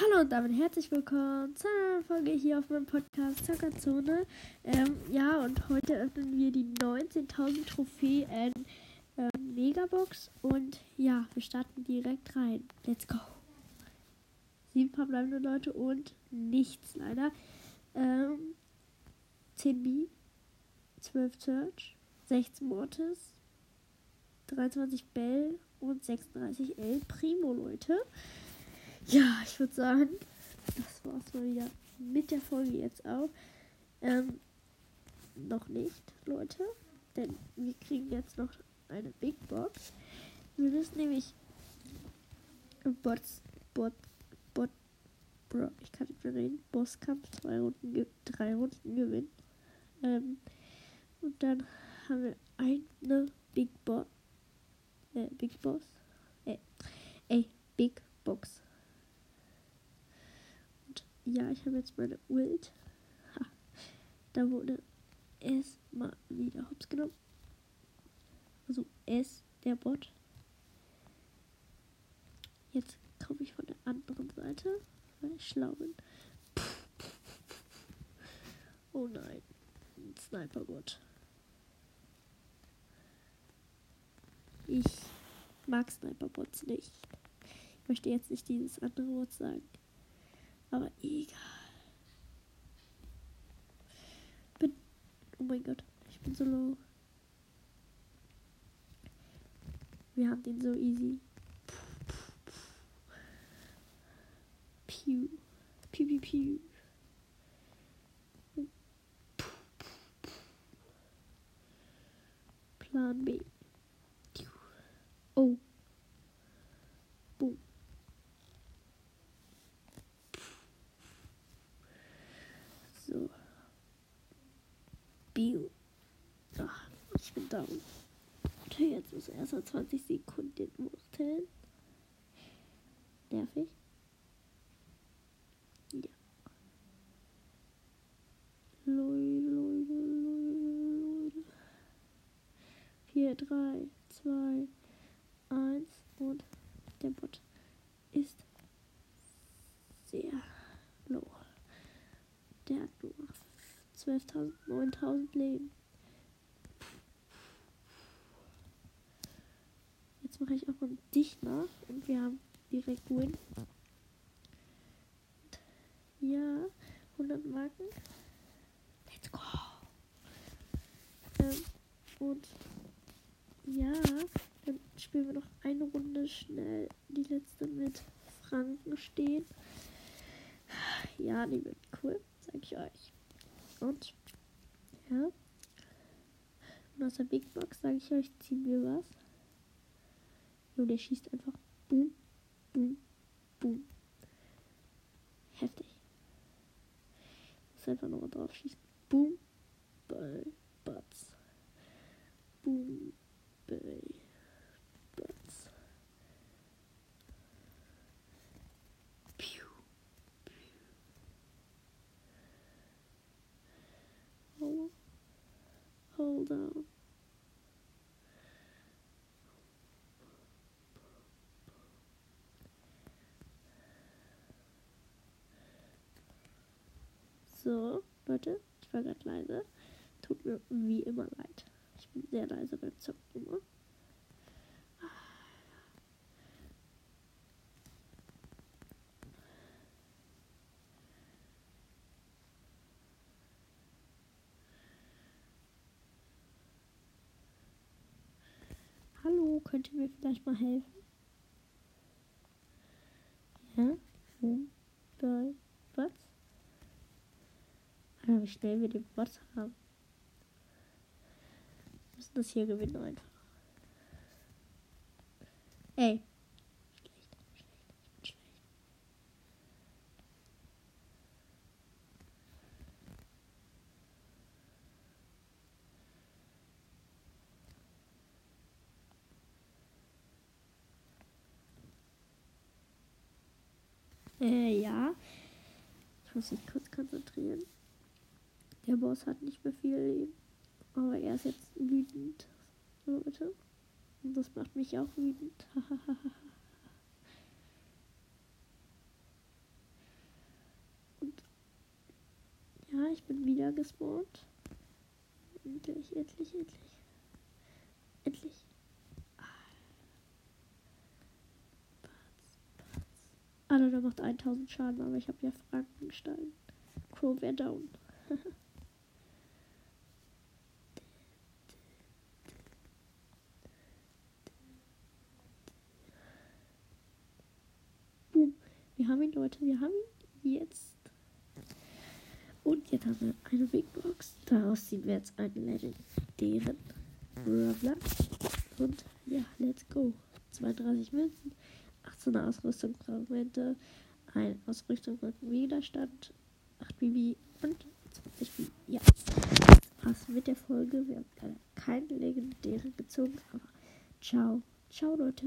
Hallo und damit herzlich willkommen zu einer Folge hier auf meinem Podcast Zockerzone. Ähm, ja, und heute öffnen wir die 19.000 Trophäen ähm, Megabox. Und ja, wir starten direkt rein. Let's go. Sieben verbleibende Leute und nichts leider. Ähm, 10 B, 12 Search, 16 Mortis, 23 Bell und 36 L Primo, Leute. Ja, ich würde sagen, das war's mal wieder mit der Folge jetzt auch. Ähm, noch nicht, Leute. Denn wir kriegen jetzt noch eine Big Box. Wir müssen nämlich Bots, Bot, Bot, Bro, ich kann nicht mehr reden. Bosskampf zwei Runden, drei Runden gewinnen. Ähm, und dann haben wir eine Big Boss, äh, Big Boss, äh, ey, Big Box ja, ich habe jetzt meine Ult. Ha, da wurde es mal wieder hops genommen. Also es, der Bot. Jetzt komme ich von der anderen Seite, weil ich schlau bin. Oh nein, ein Sniper-Bot. Ich mag Sniper-Bots nicht. Ich möchte jetzt nicht dieses andere Wort sagen. Aber egal. Bin. Oh mein Gott, ich bin so low. Wir haben den so easy. Pew. Pew, pew, pew. Plan B. Oh. Bio. Ach, ich bin down. Okay, jetzt ist erst 20 Sekunden Wurzeln. Nervig. Ja. Leute, Leute, Leute, Leute. 4, 3, 2, 1 und der Bot ist sehr low. Der 12.000, 9.000 Leben. Jetzt mache ich auch mal dich nach und wir haben direkt Win. Ja, 100 Marken. Let's go. Ähm, und ja, dann spielen wir noch eine Runde schnell. Die letzte mit Franken stehen. Ja, die wird cool, sag ich euch. Und ja. Und aus der Big Box sage ich euch, ziehen wir was. Und der schießt einfach boom, boom, boom. Heftig. Muss einfach nochmal drauf schießen. Boom, bei Butts. Boom, bei On. So, Leute, ich war gerade leise. Tut mir wie immer leid. Ich bin sehr leise beim Zocken immer. Könnt ihr mir vielleicht mal helfen? Ja? Hm? Bei was? Aber wie schnell wir den Bot haben. Wir müssen das hier gewinnen einfach. Ey, Äh, ja. Ich muss mich kurz konzentrieren. Der Boss hat nicht mehr viel Leben. Aber er ist jetzt wütend. Leute. Und das macht mich auch wütend. Und ja, ich bin wieder gespawnt. Endlich, endlich, endlich. Endlich. Ah, der macht 1000 Schaden, aber ich habe ja Frankenstein. Crow wäre down. Boom. Wir haben ihn, Leute. Wir haben ihn jetzt. Und jetzt haben wir eine Big Box. Daraus ziehen wir jetzt einen legendären Brawler. Und ja, let's go. Ausrüstungsfragmente, ein Ausrüstung und Widerstand, 8 BB und 20 BB. Ja, war's mit der Folge. Wir haben keinen legendären gezogen, aber ciao. Ciao, Leute.